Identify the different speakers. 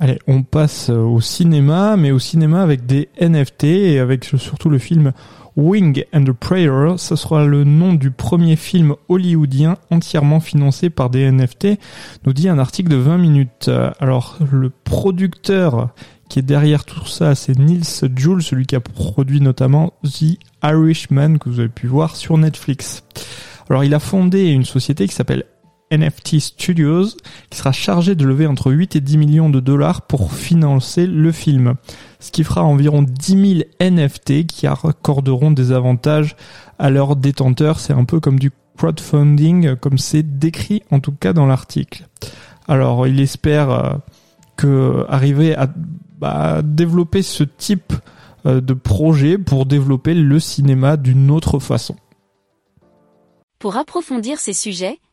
Speaker 1: Allez, on passe au cinéma, mais au cinéma avec des NFT et avec surtout le film Wing and the Prayer. Ce sera le nom du premier film hollywoodien entièrement financé par des NFT, nous dit un article de 20 minutes. Alors, le producteur qui est derrière tout ça, c'est Nils Jules, celui qui a produit notamment The Irishman que vous avez pu voir sur Netflix. Alors, il a fondé une société qui s'appelle NFT Studios, qui sera chargé de lever entre 8 et 10 millions de dollars pour financer le film. Ce qui fera environ 10 000 NFT qui accorderont des avantages à leurs détenteurs. C'est un peu comme du crowdfunding, comme c'est décrit en tout cas dans l'article. Alors, il espère euh, arriver à bah, développer ce type euh, de projet pour développer le cinéma d'une autre façon.
Speaker 2: Pour approfondir ces sujets,